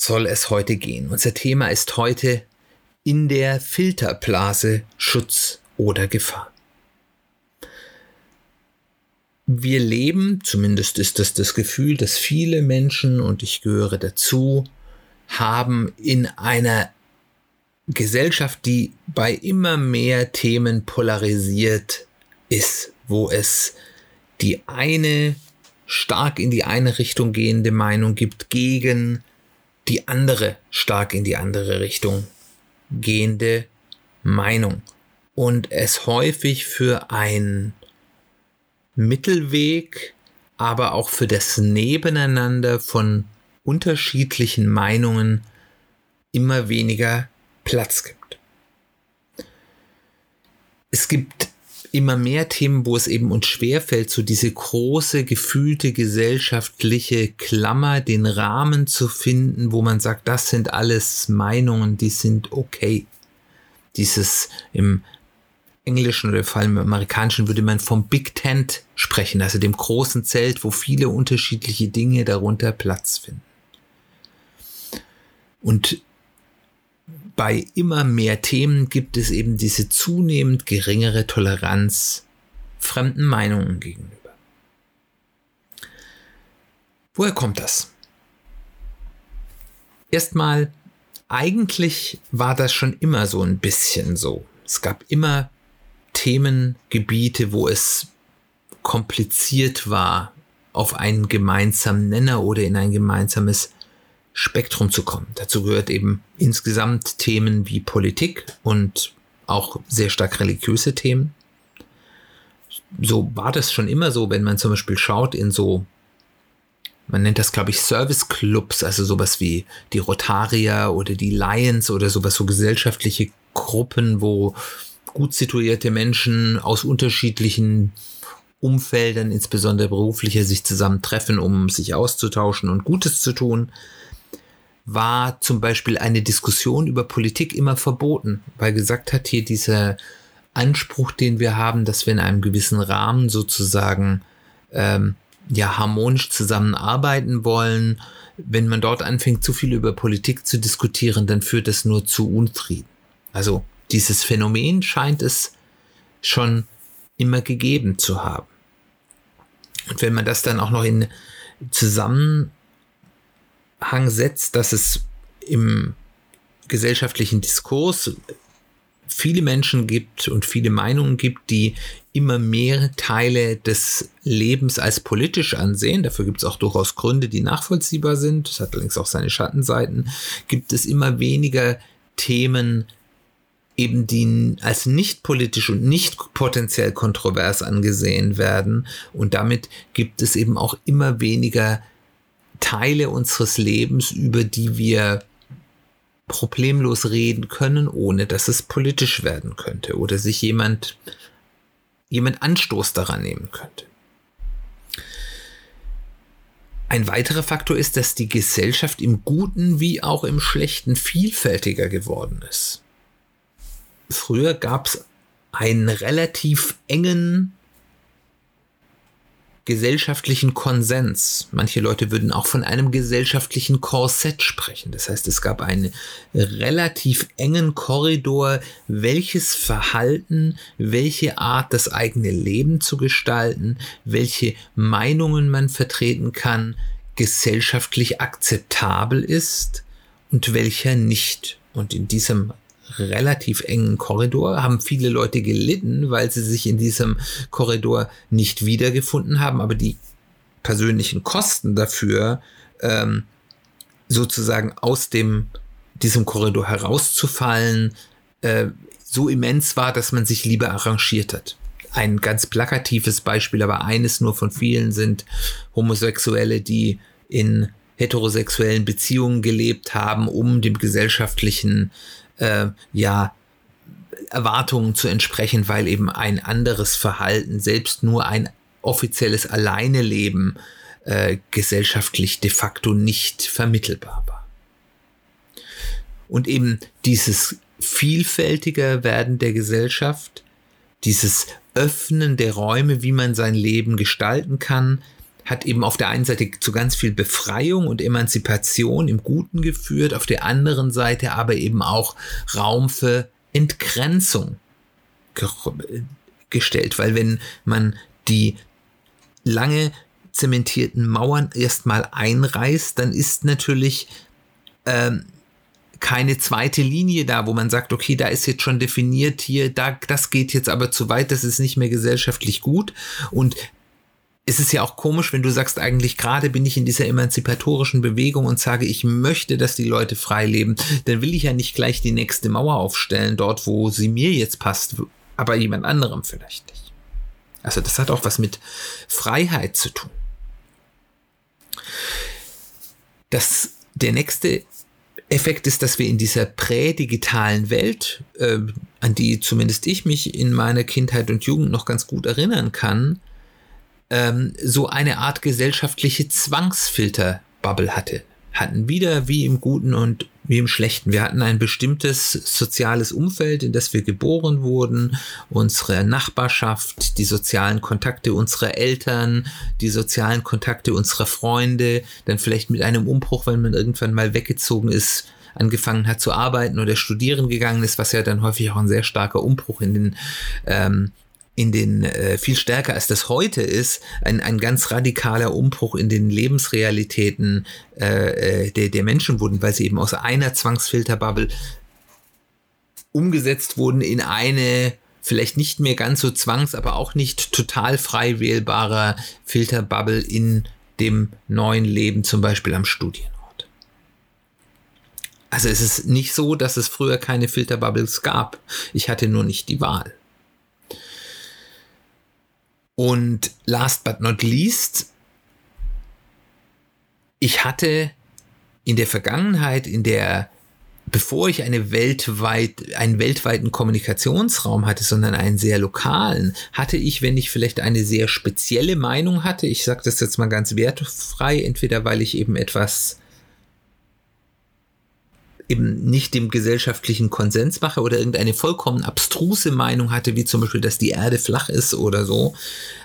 soll es heute gehen? Unser Thema ist heute in der Filterblase Schutz oder Gefahr. Wir leben, zumindest ist das das Gefühl, dass viele Menschen, und ich gehöre dazu, haben in einer Gesellschaft, die bei immer mehr Themen polarisiert ist, wo es die eine stark in die eine Richtung gehende Meinung gibt gegen die andere stark in die andere Richtung gehende Meinung. Und es häufig für ein Mittelweg, aber auch für das Nebeneinander von unterschiedlichen Meinungen immer weniger Platz gibt. Es gibt immer mehr Themen, wo es eben uns schwerfällt, so diese große, gefühlte gesellschaftliche Klammer, den Rahmen zu finden, wo man sagt, das sind alles Meinungen, die sind okay. Dieses im Englischen oder vor allem im Amerikanischen würde man vom Big Tent sprechen, also dem großen Zelt, wo viele unterschiedliche Dinge darunter Platz finden. Und bei immer mehr Themen gibt es eben diese zunehmend geringere Toleranz fremden Meinungen gegenüber. Woher kommt das? Erstmal, eigentlich war das schon immer so ein bisschen so. Es gab immer Themengebiete, wo es kompliziert war, auf einen gemeinsamen Nenner oder in ein gemeinsames Spektrum zu kommen. Dazu gehört eben insgesamt Themen wie Politik und auch sehr stark religiöse Themen. So war das schon immer so, wenn man zum Beispiel schaut in so, man nennt das glaube ich Service Clubs, also sowas wie die Rotarier oder die Lions oder sowas, so gesellschaftliche Gruppen, wo gut situierte Menschen aus unterschiedlichen Umfeldern, insbesondere beruflicher, sich zusammentreffen, um sich auszutauschen und Gutes zu tun war zum Beispiel eine Diskussion über Politik immer verboten, weil gesagt hat, hier dieser Anspruch, den wir haben, dass wir in einem gewissen Rahmen sozusagen ähm, ja harmonisch zusammenarbeiten wollen. Wenn man dort anfängt, zu viel über Politik zu diskutieren, dann führt das nur zu Unfrieden. Also dieses Phänomen scheint es schon immer gegeben zu haben. Und wenn man das dann auch noch in zusammen Zusammenhang setzt, dass es im gesellschaftlichen Diskurs viele Menschen gibt und viele Meinungen gibt, die immer mehr Teile des Lebens als politisch ansehen. Dafür gibt es auch durchaus Gründe, die nachvollziehbar sind. Das hat allerdings auch seine Schattenseiten. Gibt es immer weniger Themen, eben die als nicht politisch und nicht potenziell kontrovers angesehen werden. Und damit gibt es eben auch immer weniger Teile unseres Lebens, über die wir problemlos reden können, ohne dass es politisch werden könnte oder sich jemand, jemand Anstoß daran nehmen könnte. Ein weiterer Faktor ist, dass die Gesellschaft im Guten wie auch im Schlechten vielfältiger geworden ist. Früher gab es einen relativ engen gesellschaftlichen Konsens. Manche Leute würden auch von einem gesellschaftlichen Korsett sprechen. Das heißt, es gab einen relativ engen Korridor, welches Verhalten, welche Art, das eigene Leben zu gestalten, welche Meinungen man vertreten kann, gesellschaftlich akzeptabel ist und welcher nicht. Und in diesem relativ engen Korridor, haben viele Leute gelitten, weil sie sich in diesem Korridor nicht wiedergefunden haben, aber die persönlichen Kosten dafür ähm, sozusagen aus dem diesem Korridor herauszufallen äh, so immens war, dass man sich lieber arrangiert hat. Ein ganz plakatives Beispiel, aber eines nur von vielen sind Homosexuelle, die in heterosexuellen Beziehungen gelebt haben, um dem gesellschaftlichen äh, ja, Erwartungen zu entsprechen, weil eben ein anderes Verhalten, selbst nur ein offizielles Alleineleben äh, gesellschaftlich de facto nicht vermittelbar war. Und eben dieses vielfältiger werden der Gesellschaft, dieses Öffnen der Räume, wie man sein Leben gestalten kann, hat eben auf der einen Seite zu ganz viel Befreiung und Emanzipation im Guten geführt, auf der anderen Seite aber eben auch Raum für Entgrenzung gestellt, weil wenn man die lange zementierten Mauern erstmal einreißt, dann ist natürlich ähm, keine zweite Linie da, wo man sagt, okay, da ist jetzt schon definiert hier, da, das geht jetzt aber zu weit, das ist nicht mehr gesellschaftlich gut. Und es ist ja auch komisch, wenn du sagst, eigentlich gerade bin ich in dieser emanzipatorischen Bewegung und sage, ich möchte, dass die Leute frei leben, dann will ich ja nicht gleich die nächste Mauer aufstellen, dort, wo sie mir jetzt passt, aber jemand anderem vielleicht nicht. Also das hat auch was mit Freiheit zu tun. Das, der nächste Effekt ist, dass wir in dieser prädigitalen Welt, äh, an die zumindest ich mich in meiner Kindheit und Jugend noch ganz gut erinnern kann, ähm, so eine Art gesellschaftliche Zwangsfilterbubble hatte. Hatten wieder wie im Guten und wie im Schlechten. Wir hatten ein bestimmtes soziales Umfeld, in das wir geboren wurden, unsere Nachbarschaft, die sozialen Kontakte unserer Eltern, die sozialen Kontakte unserer Freunde, dann vielleicht mit einem Umbruch, wenn man irgendwann mal weggezogen ist, angefangen hat zu arbeiten oder studieren gegangen ist, was ja dann häufig auch ein sehr starker Umbruch in den ähm, in den äh, viel stärker als das heute ist, ein, ein ganz radikaler Umbruch in den Lebensrealitäten äh, äh, der, der Menschen wurden, weil sie eben aus einer Zwangsfilterbubble umgesetzt wurden in eine vielleicht nicht mehr ganz so zwangs, aber auch nicht total frei wählbarer Filterbubble in dem neuen Leben, zum Beispiel am Studienort. Also es ist nicht so, dass es früher keine Filterbubbles gab. Ich hatte nur nicht die Wahl. Und last but not least, ich hatte in der Vergangenheit, in der, bevor ich eine weltweit, einen weltweiten Kommunikationsraum hatte, sondern einen sehr lokalen, hatte ich, wenn ich vielleicht eine sehr spezielle Meinung hatte, ich sage das jetzt mal ganz wertfrei, entweder weil ich eben etwas eben nicht dem gesellschaftlichen Konsens mache oder irgendeine vollkommen abstruse Meinung hatte, wie zum Beispiel, dass die Erde flach ist oder so,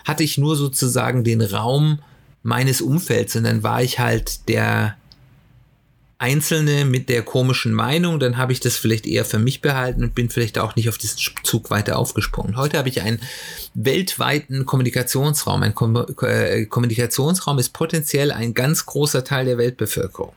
hatte ich nur sozusagen den Raum meines Umfelds und dann war ich halt der Einzelne mit der komischen Meinung, dann habe ich das vielleicht eher für mich behalten und bin vielleicht auch nicht auf diesen Zug weiter aufgesprungen. Heute habe ich einen weltweiten Kommunikationsraum. Ein Kom äh, Kommunikationsraum ist potenziell ein ganz großer Teil der Weltbevölkerung.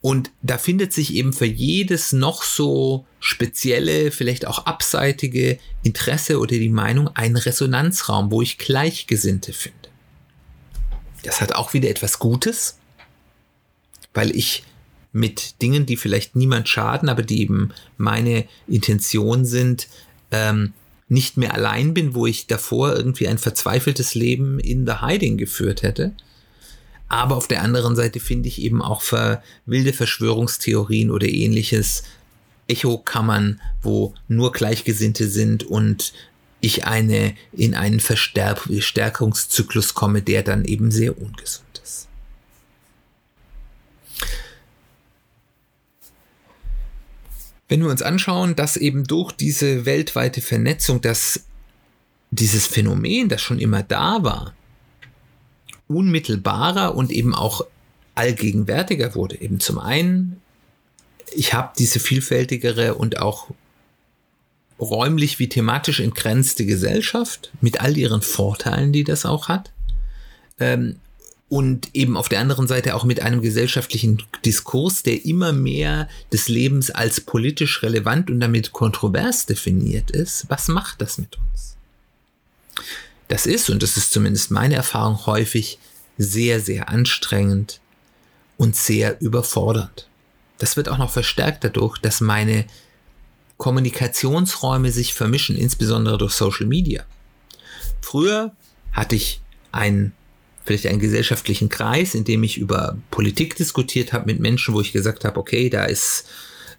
Und da findet sich eben für jedes noch so spezielle, vielleicht auch abseitige Interesse oder die Meinung ein Resonanzraum, wo ich Gleichgesinnte finde. Das hat auch wieder etwas Gutes, weil ich mit Dingen, die vielleicht niemand schaden, aber die eben meine Intention sind, ähm, nicht mehr allein bin, wo ich davor irgendwie ein verzweifeltes Leben in the Hiding geführt hätte, aber auf der anderen Seite finde ich eben auch für wilde Verschwörungstheorien oder ähnliches Echokammern, wo nur Gleichgesinnte sind und ich eine in einen Verstärkungszyklus komme, der dann eben sehr ungesund ist. Wenn wir uns anschauen, dass eben durch diese weltweite Vernetzung, dass dieses Phänomen, das schon immer da war, unmittelbarer und eben auch allgegenwärtiger wurde. Eben zum einen, ich habe diese vielfältigere und auch räumlich wie thematisch entgrenzte Gesellschaft mit all ihren Vorteilen, die das auch hat. Ähm, und eben auf der anderen Seite auch mit einem gesellschaftlichen Diskurs, der immer mehr des Lebens als politisch relevant und damit kontrovers definiert ist. Was macht das mit uns? Das ist, und das ist zumindest meine Erfahrung, häufig sehr, sehr anstrengend und sehr überfordernd. Das wird auch noch verstärkt dadurch, dass meine Kommunikationsräume sich vermischen, insbesondere durch Social Media. Früher hatte ich ein vielleicht einen gesellschaftlichen Kreis, in dem ich über Politik diskutiert habe mit Menschen, wo ich gesagt habe, okay, da ist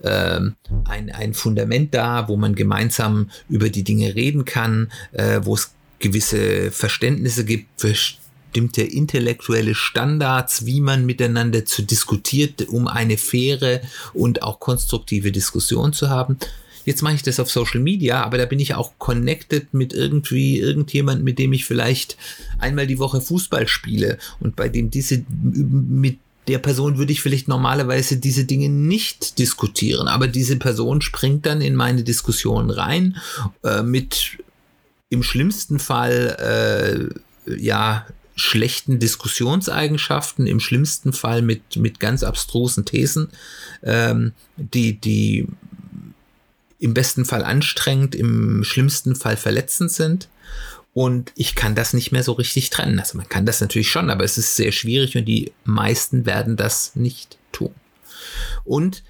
ähm, ein, ein Fundament da, wo man gemeinsam über die Dinge reden kann, äh, wo es gewisse Verständnisse gibt bestimmte intellektuelle Standards, wie man miteinander zu diskutiert, um eine faire und auch konstruktive Diskussion zu haben. Jetzt mache ich das auf Social Media, aber da bin ich auch connected mit irgendwie irgendjemand, mit dem ich vielleicht einmal die Woche Fußball spiele und bei dem diese mit der Person würde ich vielleicht normalerweise diese Dinge nicht diskutieren, aber diese Person springt dann in meine Diskussion rein äh, mit im schlimmsten Fall äh, ja schlechten Diskussionseigenschaften, im schlimmsten Fall mit, mit ganz abstrusen Thesen, ähm, die, die im besten Fall anstrengend, im schlimmsten Fall verletzend sind. Und ich kann das nicht mehr so richtig trennen. Also man kann das natürlich schon, aber es ist sehr schwierig und die meisten werden das nicht tun. Und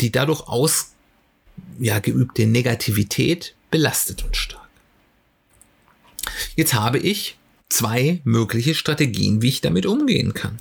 die dadurch aus ja, Negativität belastet uns stark. Jetzt habe ich zwei mögliche Strategien, wie ich damit umgehen kann.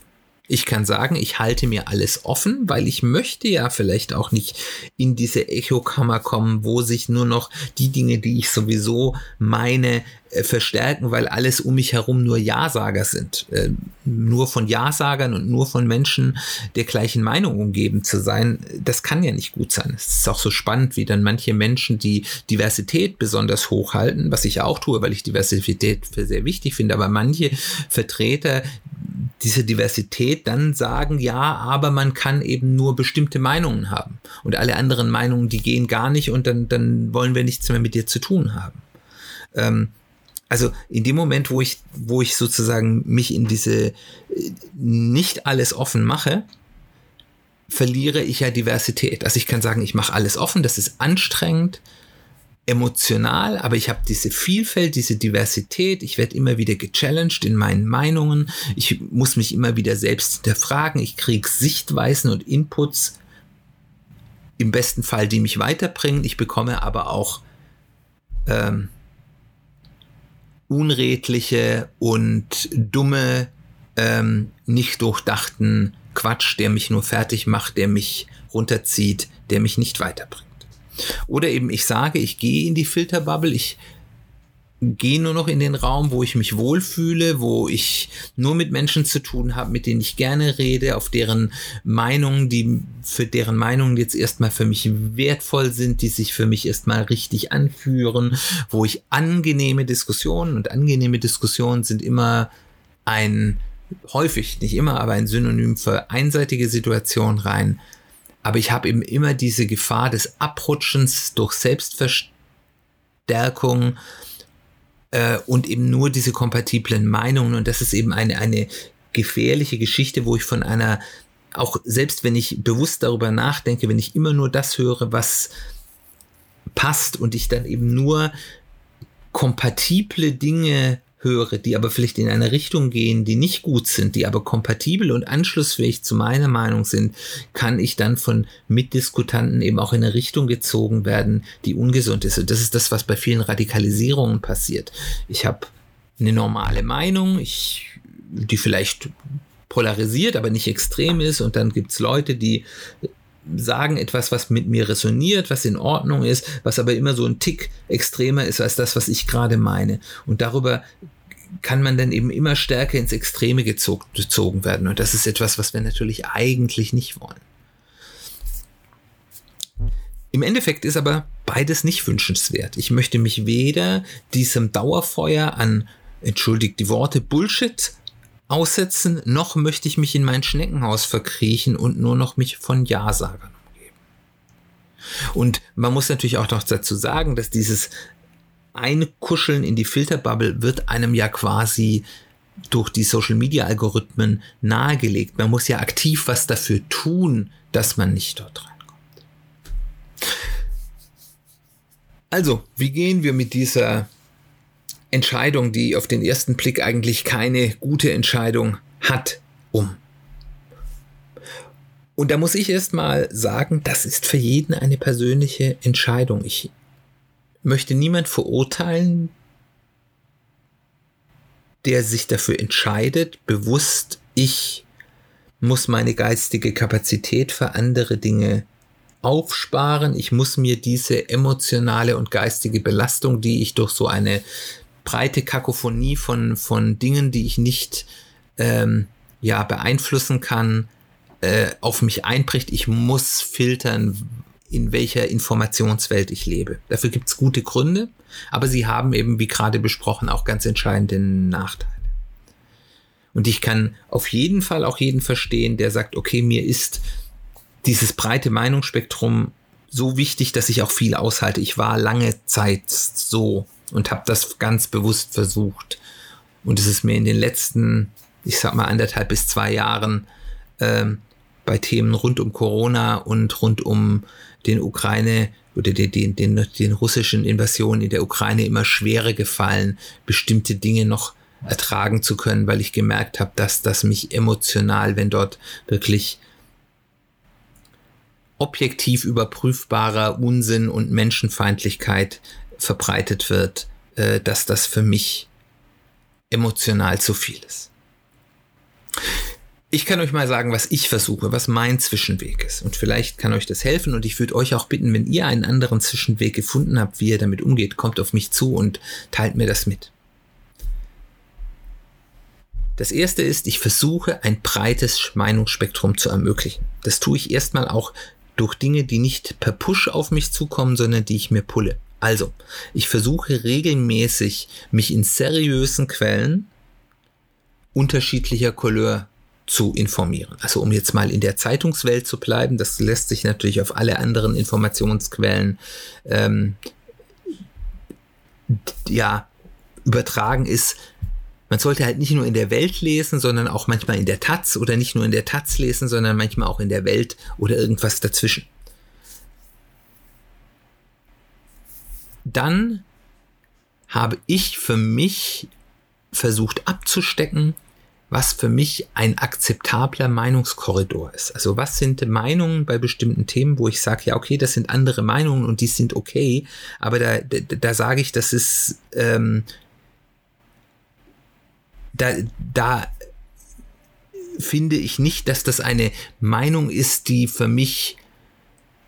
Ich kann sagen, ich halte mir alles offen, weil ich möchte ja vielleicht auch nicht in diese Echokammer kommen, wo sich nur noch die Dinge, die ich sowieso meine, verstärken, weil alles um mich herum nur Ja-Sager sind. Äh, nur von Ja-Sagern und nur von Menschen der gleichen Meinung umgeben zu sein, das kann ja nicht gut sein. Es ist auch so spannend, wie dann manche Menschen die Diversität besonders hochhalten, was ich auch tue, weil ich Diversität für sehr wichtig finde, aber manche Vertreter diese Diversität dann sagen, ja, aber man kann eben nur bestimmte Meinungen haben. Und alle anderen Meinungen, die gehen gar nicht und dann, dann wollen wir nichts mehr mit dir zu tun haben. Ähm, also in dem Moment, wo ich, wo ich sozusagen mich in diese äh, nicht alles offen mache, verliere ich ja Diversität. Also ich kann sagen, ich mache alles offen, das ist anstrengend, emotional, aber ich habe diese Vielfalt, diese Diversität, ich werde immer wieder gechallenged in meinen Meinungen, ich muss mich immer wieder selbst hinterfragen, ich kriege Sichtweisen und Inputs, im besten Fall, die mich weiterbringen, ich bekomme aber auch ähm, unredliche und dumme, ähm, nicht durchdachten Quatsch, der mich nur fertig macht, der mich runterzieht, der mich nicht weiterbringt. Oder eben ich sage, ich gehe in die Filterbubble, ich gehe nur noch in den Raum, wo ich mich wohlfühle, wo ich nur mit Menschen zu tun habe, mit denen ich gerne rede, auf deren Meinungen, die für deren Meinungen jetzt erstmal für mich wertvoll sind, die sich für mich erstmal richtig anführen, wo ich angenehme Diskussionen und angenehme Diskussionen sind immer ein häufig, nicht immer, aber ein Synonym für einseitige Situationen rein. Aber ich habe eben immer diese Gefahr des Abrutschens durch Selbstverstärkung, äh, und eben nur diese kompatiblen Meinungen. Und das ist eben eine, eine gefährliche Geschichte, wo ich von einer, auch selbst wenn ich bewusst darüber nachdenke, wenn ich immer nur das höre, was passt und ich dann eben nur kompatible Dinge höre, die aber vielleicht in eine Richtung gehen, die nicht gut sind, die aber kompatibel und anschlussfähig zu meiner Meinung sind, kann ich dann von Mitdiskutanten eben auch in eine Richtung gezogen werden, die ungesund ist. Und das ist das, was bei vielen Radikalisierungen passiert. Ich habe eine normale Meinung, ich, die vielleicht polarisiert, aber nicht extrem ist. Und dann gibt's Leute, die sagen etwas, was mit mir resoniert, was in Ordnung ist, was aber immer so ein Tick extremer ist als das, was ich gerade meine. Und darüber kann man dann eben immer stärker ins Extreme gezogen werden. Und das ist etwas, was wir natürlich eigentlich nicht wollen. Im Endeffekt ist aber beides nicht wünschenswert. Ich möchte mich weder diesem Dauerfeuer an, entschuldigt die Worte, Bullshit aussetzen, noch möchte ich mich in mein Schneckenhaus verkriechen und nur noch mich von Ja-Sagern umgeben. Und man muss natürlich auch noch dazu sagen, dass dieses Einkuscheln in die Filterbubble wird einem ja quasi durch die Social Media Algorithmen nahegelegt. Man muss ja aktiv was dafür tun, dass man nicht dort reinkommt. Also, wie gehen wir mit dieser Entscheidung, die auf den ersten Blick eigentlich keine gute Entscheidung hat, um. Und da muss ich erst mal sagen, das ist für jeden eine persönliche Entscheidung. Ich möchte niemand verurteilen, der sich dafür entscheidet, bewusst, ich muss meine geistige Kapazität für andere Dinge aufsparen. Ich muss mir diese emotionale und geistige Belastung, die ich durch so eine breite Kakophonie von, von Dingen, die ich nicht ähm, ja, beeinflussen kann, äh, auf mich einbricht. Ich muss filtern, in welcher Informationswelt ich lebe. Dafür gibt es gute Gründe, aber sie haben eben, wie gerade besprochen, auch ganz entscheidende Nachteile. Und ich kann auf jeden Fall auch jeden verstehen, der sagt, okay, mir ist dieses breite Meinungsspektrum so wichtig, dass ich auch viel aushalte. Ich war lange Zeit so und habe das ganz bewusst versucht. Und es ist mir in den letzten, ich sag mal, anderthalb bis zwei Jahren ähm, bei Themen rund um Corona und rund um den Ukraine oder den, den, den, den russischen Invasionen in der Ukraine immer schwerer gefallen, bestimmte Dinge noch ertragen zu können, weil ich gemerkt habe, dass das mich emotional, wenn dort wirklich objektiv überprüfbarer Unsinn und Menschenfeindlichkeit verbreitet wird, äh, dass das für mich emotional zu viel ist. Ich kann euch mal sagen, was ich versuche, was mein Zwischenweg ist. Und vielleicht kann euch das helfen. Und ich würde euch auch bitten, wenn ihr einen anderen Zwischenweg gefunden habt, wie ihr damit umgeht, kommt auf mich zu und teilt mir das mit. Das erste ist, ich versuche ein breites Meinungsspektrum zu ermöglichen. Das tue ich erstmal auch durch Dinge, die nicht per Push auf mich zukommen, sondern die ich mir pulle. Also, ich versuche regelmäßig, mich in seriösen Quellen unterschiedlicher Couleur zu informieren. Also um jetzt mal in der Zeitungswelt zu bleiben, das lässt sich natürlich auf alle anderen Informationsquellen ähm, ja übertragen ist. Man sollte halt nicht nur in der Welt lesen, sondern auch manchmal in der Taz oder nicht nur in der Taz lesen, sondern manchmal auch in der Welt oder irgendwas dazwischen. Dann habe ich für mich versucht abzustecken, was für mich ein akzeptabler Meinungskorridor ist. Also was sind Meinungen bei bestimmten Themen, wo ich sage, ja, okay, das sind andere Meinungen und die sind okay, aber da, da, da sage ich, das ist, ähm, da, da finde ich nicht, dass das eine Meinung ist, die für mich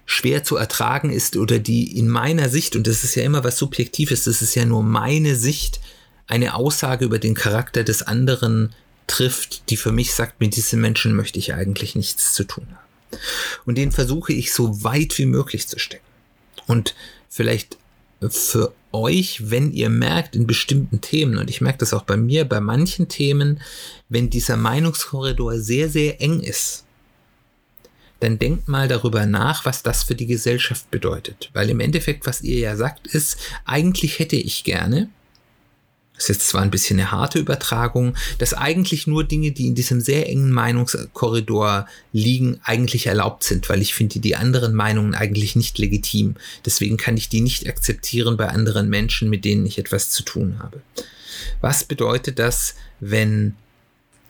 schwer zu ertragen ist oder die in meiner Sicht, und das ist ja immer was Subjektives, das ist ja nur meine Sicht, eine Aussage über den Charakter des anderen trifft, die für mich sagt, mit diesen Menschen möchte ich eigentlich nichts zu tun haben. Und den versuche ich so weit wie möglich zu stecken. Und vielleicht für euch, wenn ihr merkt in bestimmten Themen, und ich merke das auch bei mir, bei manchen Themen, wenn dieser Meinungskorridor sehr, sehr eng ist, dann denkt mal darüber nach, was das für die Gesellschaft bedeutet. Weil im Endeffekt, was ihr ja sagt, ist, eigentlich hätte ich gerne, das ist zwar ein bisschen eine harte Übertragung, dass eigentlich nur Dinge, die in diesem sehr engen Meinungskorridor liegen, eigentlich erlaubt sind, weil ich finde die anderen Meinungen eigentlich nicht legitim. Deswegen kann ich die nicht akzeptieren bei anderen Menschen, mit denen ich etwas zu tun habe. Was bedeutet das, wenn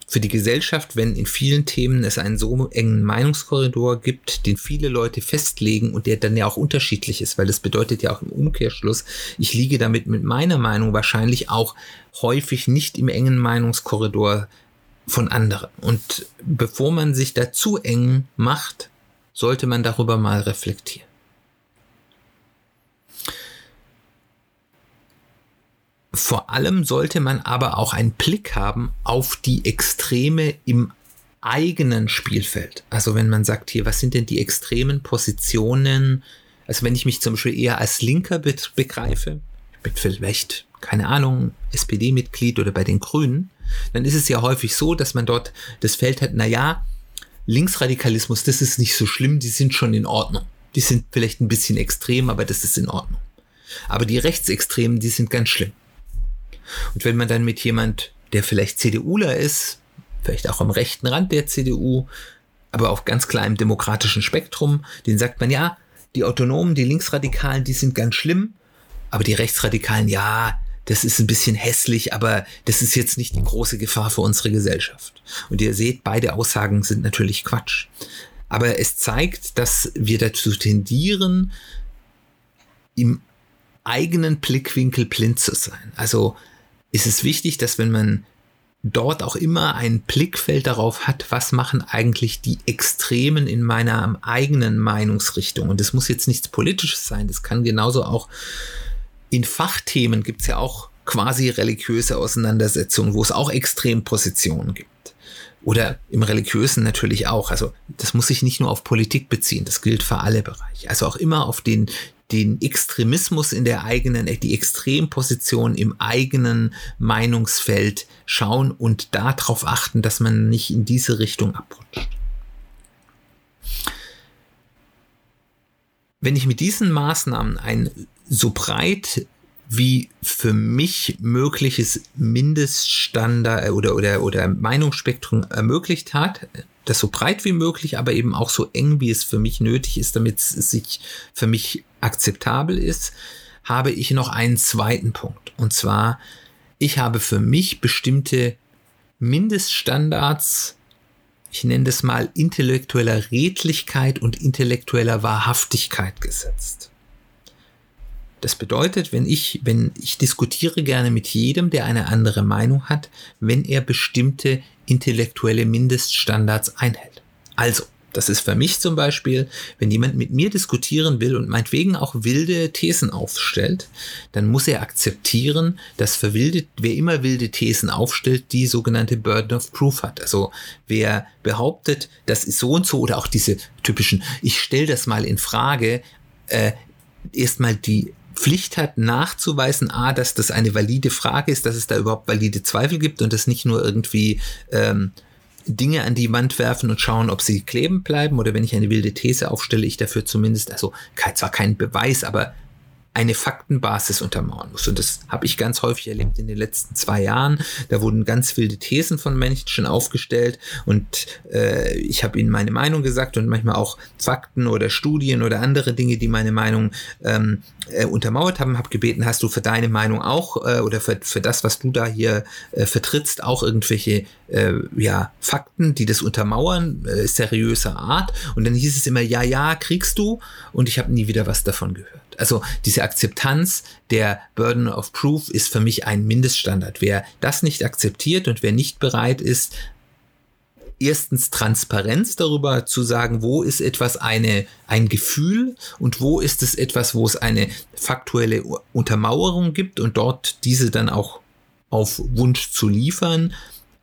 für die Gesellschaft, wenn in vielen Themen es einen so engen Meinungskorridor gibt, den viele Leute festlegen und der dann ja auch unterschiedlich ist, weil das bedeutet ja auch im Umkehrschluss, ich liege damit mit meiner Meinung wahrscheinlich auch häufig nicht im engen Meinungskorridor von anderen. Und bevor man sich da zu eng macht, sollte man darüber mal reflektieren. Vor allem sollte man aber auch einen Blick haben auf die Extreme im eigenen Spielfeld. Also wenn man sagt, hier, was sind denn die extremen Positionen? Also wenn ich mich zum Beispiel eher als Linker be begreife, ich bin vielleicht, keine Ahnung, SPD-Mitglied oder bei den Grünen, dann ist es ja häufig so, dass man dort das Feld hat, na ja, Linksradikalismus, das ist nicht so schlimm, die sind schon in Ordnung. Die sind vielleicht ein bisschen extrem, aber das ist in Ordnung. Aber die Rechtsextremen, die sind ganz schlimm. Und wenn man dann mit jemand, der vielleicht CDUler ist, vielleicht auch am rechten Rand der CDU, aber auch ganz klar im demokratischen Spektrum, den sagt man ja, die Autonomen, die Linksradikalen, die sind ganz schlimm, aber die Rechtsradikalen, ja, das ist ein bisschen hässlich, aber das ist jetzt nicht die große Gefahr für unsere Gesellschaft. Und ihr seht, beide Aussagen sind natürlich Quatsch. Aber es zeigt, dass wir dazu tendieren, im eigenen Blickwinkel blind zu sein. Also ist es wichtig, dass wenn man dort auch immer ein Blickfeld darauf hat, was machen eigentlich die Extremen in meiner eigenen Meinungsrichtung. Und das muss jetzt nichts Politisches sein, das kann genauso auch in Fachthemen gibt es ja auch quasi religiöse Auseinandersetzungen, wo es auch Extrempositionen gibt. Oder im Religiösen natürlich auch. Also das muss sich nicht nur auf Politik beziehen, das gilt für alle Bereiche. Also auch immer auf den, den Extremismus in der eigenen, die Extremposition im eigenen Meinungsfeld schauen und darauf achten, dass man nicht in diese Richtung abrutscht. Wenn ich mit diesen Maßnahmen ein so breit wie für mich mögliches Mindeststandard äh, oder, oder, oder Meinungsspektrum ermöglicht hat. Das so breit wie möglich, aber eben auch so eng, wie es für mich nötig ist, damit es sich für mich akzeptabel ist, habe ich noch einen zweiten Punkt. Und zwar, ich habe für mich bestimmte Mindeststandards, ich nenne das mal intellektueller Redlichkeit und intellektueller Wahrhaftigkeit gesetzt. Das bedeutet, wenn ich, wenn ich diskutiere gerne mit jedem, der eine andere Meinung hat, wenn er bestimmte intellektuelle Mindeststandards einhält. Also, das ist für mich zum Beispiel, wenn jemand mit mir diskutieren will und meinetwegen auch wilde Thesen aufstellt, dann muss er akzeptieren, dass für wilde, wer immer wilde Thesen aufstellt, die sogenannte Burden of Proof hat. Also wer behauptet, das ist so und so oder auch diese typischen, ich stelle das mal in Frage, äh, erstmal die Pflicht hat, nachzuweisen, a, dass das eine valide Frage ist, dass es da überhaupt valide Zweifel gibt und das nicht nur irgendwie ähm, Dinge an die Wand werfen und schauen, ob sie kleben bleiben oder wenn ich eine wilde These aufstelle, ich dafür zumindest, also zwar keinen Beweis, aber eine Faktenbasis untermauern muss. Und das habe ich ganz häufig erlebt in den letzten zwei Jahren. Da wurden ganz wilde Thesen von Menschen aufgestellt und äh, ich habe ihnen meine Meinung gesagt und manchmal auch Fakten oder Studien oder andere Dinge, die meine Meinung ähm, äh, untermauert haben, habe gebeten, hast du für deine Meinung auch äh, oder für, für das, was du da hier äh, vertrittst, auch irgendwelche äh, ja, Fakten, die das untermauern, äh, seriöser Art. Und dann hieß es immer, ja, ja, kriegst du. Und ich habe nie wieder was davon gehört. Also diese Akzeptanz der Burden of Proof ist für mich ein Mindeststandard. Wer das nicht akzeptiert und wer nicht bereit ist, erstens Transparenz darüber zu sagen, wo ist etwas eine, ein Gefühl und wo ist es etwas, wo es eine faktuelle Untermauerung gibt und dort diese dann auch auf Wunsch zu liefern,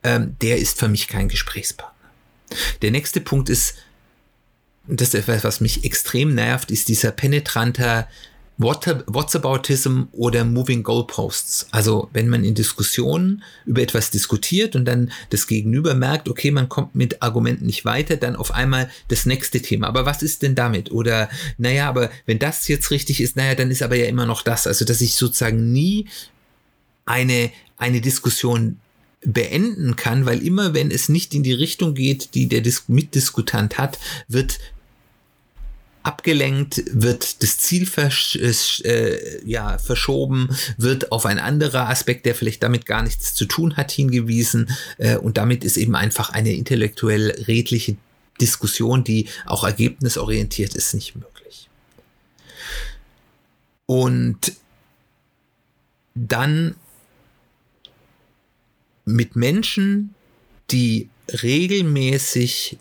ähm, der ist für mich kein Gesprächspartner. Der nächste Punkt ist das ist etwas, was mich extrem nervt, ist dieser penetranter Whatsaboutism oder Moving Goalposts. Also wenn man in Diskussionen über etwas diskutiert und dann das Gegenüber merkt, okay, man kommt mit Argumenten nicht weiter, dann auf einmal das nächste Thema. Aber was ist denn damit? Oder naja, aber wenn das jetzt richtig ist, naja, dann ist aber ja immer noch das. Also dass ich sozusagen nie eine, eine Diskussion beenden kann, weil immer wenn es nicht in die Richtung geht, die der Dis Mitdiskutant hat, wird abgelenkt, wird das Ziel versch äh, ja, verschoben, wird auf ein anderer Aspekt, der vielleicht damit gar nichts zu tun hat, hingewiesen. Äh, und damit ist eben einfach eine intellektuell redliche Diskussion, die auch ergebnisorientiert ist, nicht möglich. Und dann mit Menschen, die regelmäßig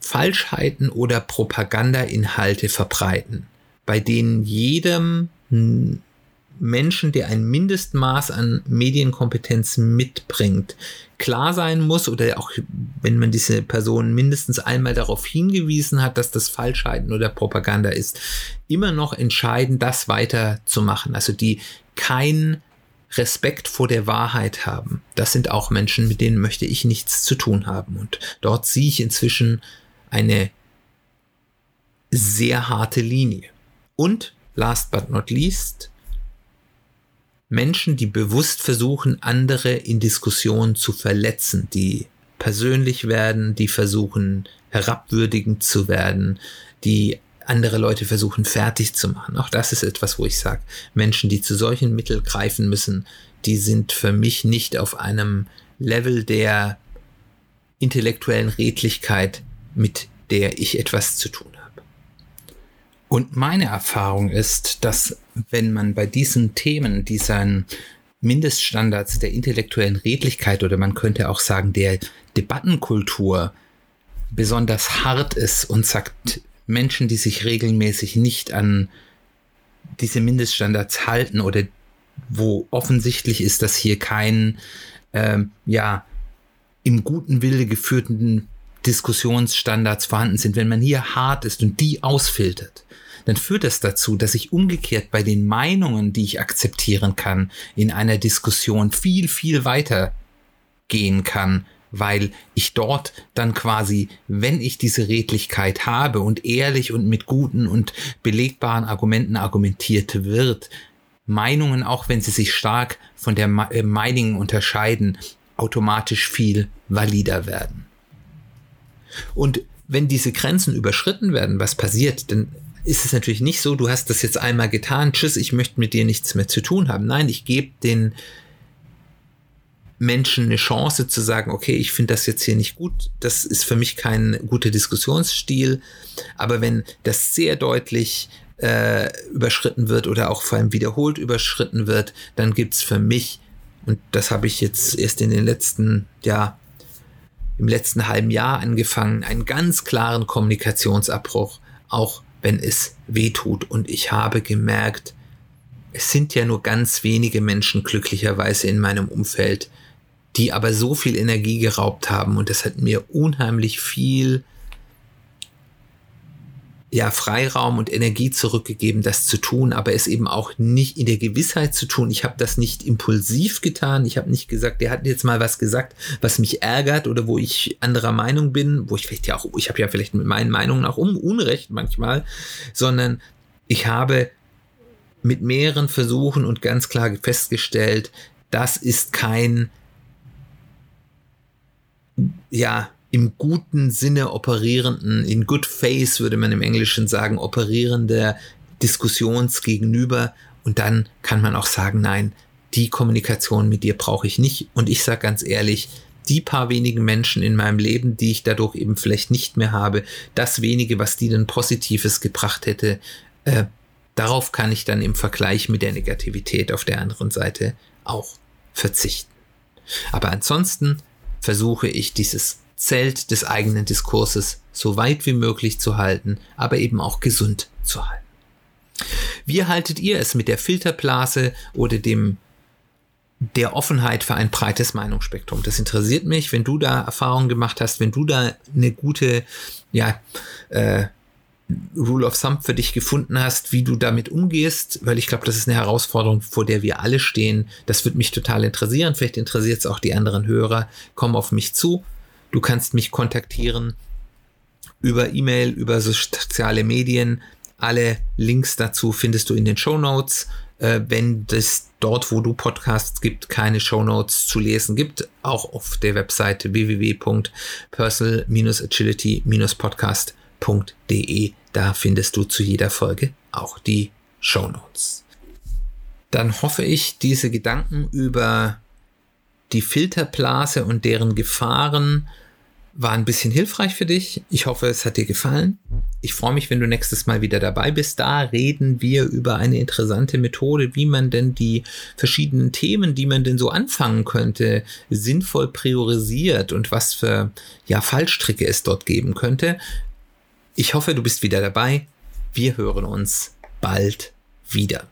Falschheiten oder Propagandainhalte verbreiten, bei denen jedem Menschen, der ein Mindestmaß an Medienkompetenz mitbringt, klar sein muss oder auch wenn man diese Person mindestens einmal darauf hingewiesen hat, dass das Falschheiten oder Propaganda ist, immer noch entscheiden, das weiterzumachen. Also die kein Respekt vor der Wahrheit haben. Das sind auch Menschen, mit denen möchte ich nichts zu tun haben. Und dort sehe ich inzwischen eine sehr harte Linie. Und last but not least, Menschen, die bewusst versuchen, andere in Diskussionen zu verletzen, die persönlich werden, die versuchen, herabwürdigend zu werden, die andere Leute versuchen, fertig zu machen. Auch das ist etwas, wo ich sage, Menschen, die zu solchen Mitteln greifen müssen, die sind für mich nicht auf einem Level der intellektuellen Redlichkeit, mit der ich etwas zu tun habe. Und meine Erfahrung ist, dass wenn man bei diesen Themen, diesen Mindeststandards der intellektuellen Redlichkeit oder man könnte auch sagen der Debattenkultur besonders hart ist und sagt, Menschen, die sich regelmäßig nicht an diese Mindeststandards halten oder wo offensichtlich ist, dass hier kein ähm, ja im guten Wille geführten Diskussionsstandards vorhanden sind, wenn man hier hart ist und die ausfiltert, dann führt das dazu, dass ich umgekehrt bei den Meinungen, die ich akzeptieren kann, in einer Diskussion viel, viel weiter gehen kann, weil ich dort dann quasi, wenn ich diese Redlichkeit habe und ehrlich und mit guten und belegbaren Argumenten argumentiert wird, Meinungen, auch wenn sie sich stark von der äh, meinigen unterscheiden, automatisch viel valider werden. Und wenn diese Grenzen überschritten werden, was passiert, dann ist es natürlich nicht so, du hast das jetzt einmal getan, tschüss, ich möchte mit dir nichts mehr zu tun haben. Nein, ich gebe den Menschen eine Chance zu sagen, okay, ich finde das jetzt hier nicht gut, das ist für mich kein guter Diskussionsstil, aber wenn das sehr deutlich äh, überschritten wird oder auch vor allem wiederholt überschritten wird, dann gibt's für mich, und das habe ich jetzt erst in den letzten, ja, im letzten halben Jahr angefangen, einen ganz klaren Kommunikationsabbruch, auch wenn es weh tut. Und ich habe gemerkt, es sind ja nur ganz wenige Menschen glücklicherweise in meinem Umfeld, die aber so viel Energie geraubt haben und das hat mir unheimlich viel ja, Freiraum und Energie zurückgegeben, das zu tun, aber es eben auch nicht in der Gewissheit zu tun. Ich habe das nicht impulsiv getan. Ich habe nicht gesagt, der hat jetzt mal was gesagt, was mich ärgert oder wo ich anderer Meinung bin, wo ich vielleicht ja auch, ich habe ja vielleicht mit meinen Meinungen auch um Unrecht manchmal, sondern ich habe mit mehreren Versuchen und ganz klar festgestellt, das ist kein ja, im guten Sinne operierenden, in good face würde man im Englischen sagen, operierende Diskussionsgegenüber. Und dann kann man auch sagen, nein, die Kommunikation mit dir brauche ich nicht. Und ich sage ganz ehrlich, die paar wenigen Menschen in meinem Leben, die ich dadurch eben vielleicht nicht mehr habe, das wenige, was die dann Positives gebracht hätte, äh, darauf kann ich dann im Vergleich mit der Negativität auf der anderen Seite auch verzichten. Aber ansonsten versuche ich dieses Zelt des eigenen Diskurses so weit wie möglich zu halten, aber eben auch gesund zu halten. Wie haltet ihr es mit der Filterblase oder dem der Offenheit für ein breites Meinungsspektrum. Das interessiert mich, wenn du da Erfahrungen gemacht hast, wenn du da eine gute, ja, äh, Rule of Thumb für dich gefunden hast, wie du damit umgehst, weil ich glaube, das ist eine Herausforderung, vor der wir alle stehen. Das würde mich total interessieren. Vielleicht interessiert es auch die anderen Hörer. Komm auf mich zu. Du kannst mich kontaktieren über E-Mail, über soziale Medien. Alle Links dazu findest du in den Show Notes. Äh, wenn es dort, wo du Podcasts gibt, keine Show Notes zu lesen gibt, auch auf der Webseite www.personal-agility-podcast.de. Da findest du zu jeder Folge auch die Show Notes. Dann hoffe ich, diese Gedanken über die Filterblase und deren Gefahren war ein bisschen hilfreich für dich. Ich hoffe, es hat dir gefallen. Ich freue mich, wenn du nächstes Mal wieder dabei bist. Da reden wir über eine interessante Methode, wie man denn die verschiedenen Themen, die man denn so anfangen könnte, sinnvoll priorisiert und was für ja, Fallstricke es dort geben könnte. Ich hoffe, du bist wieder dabei. Wir hören uns bald wieder.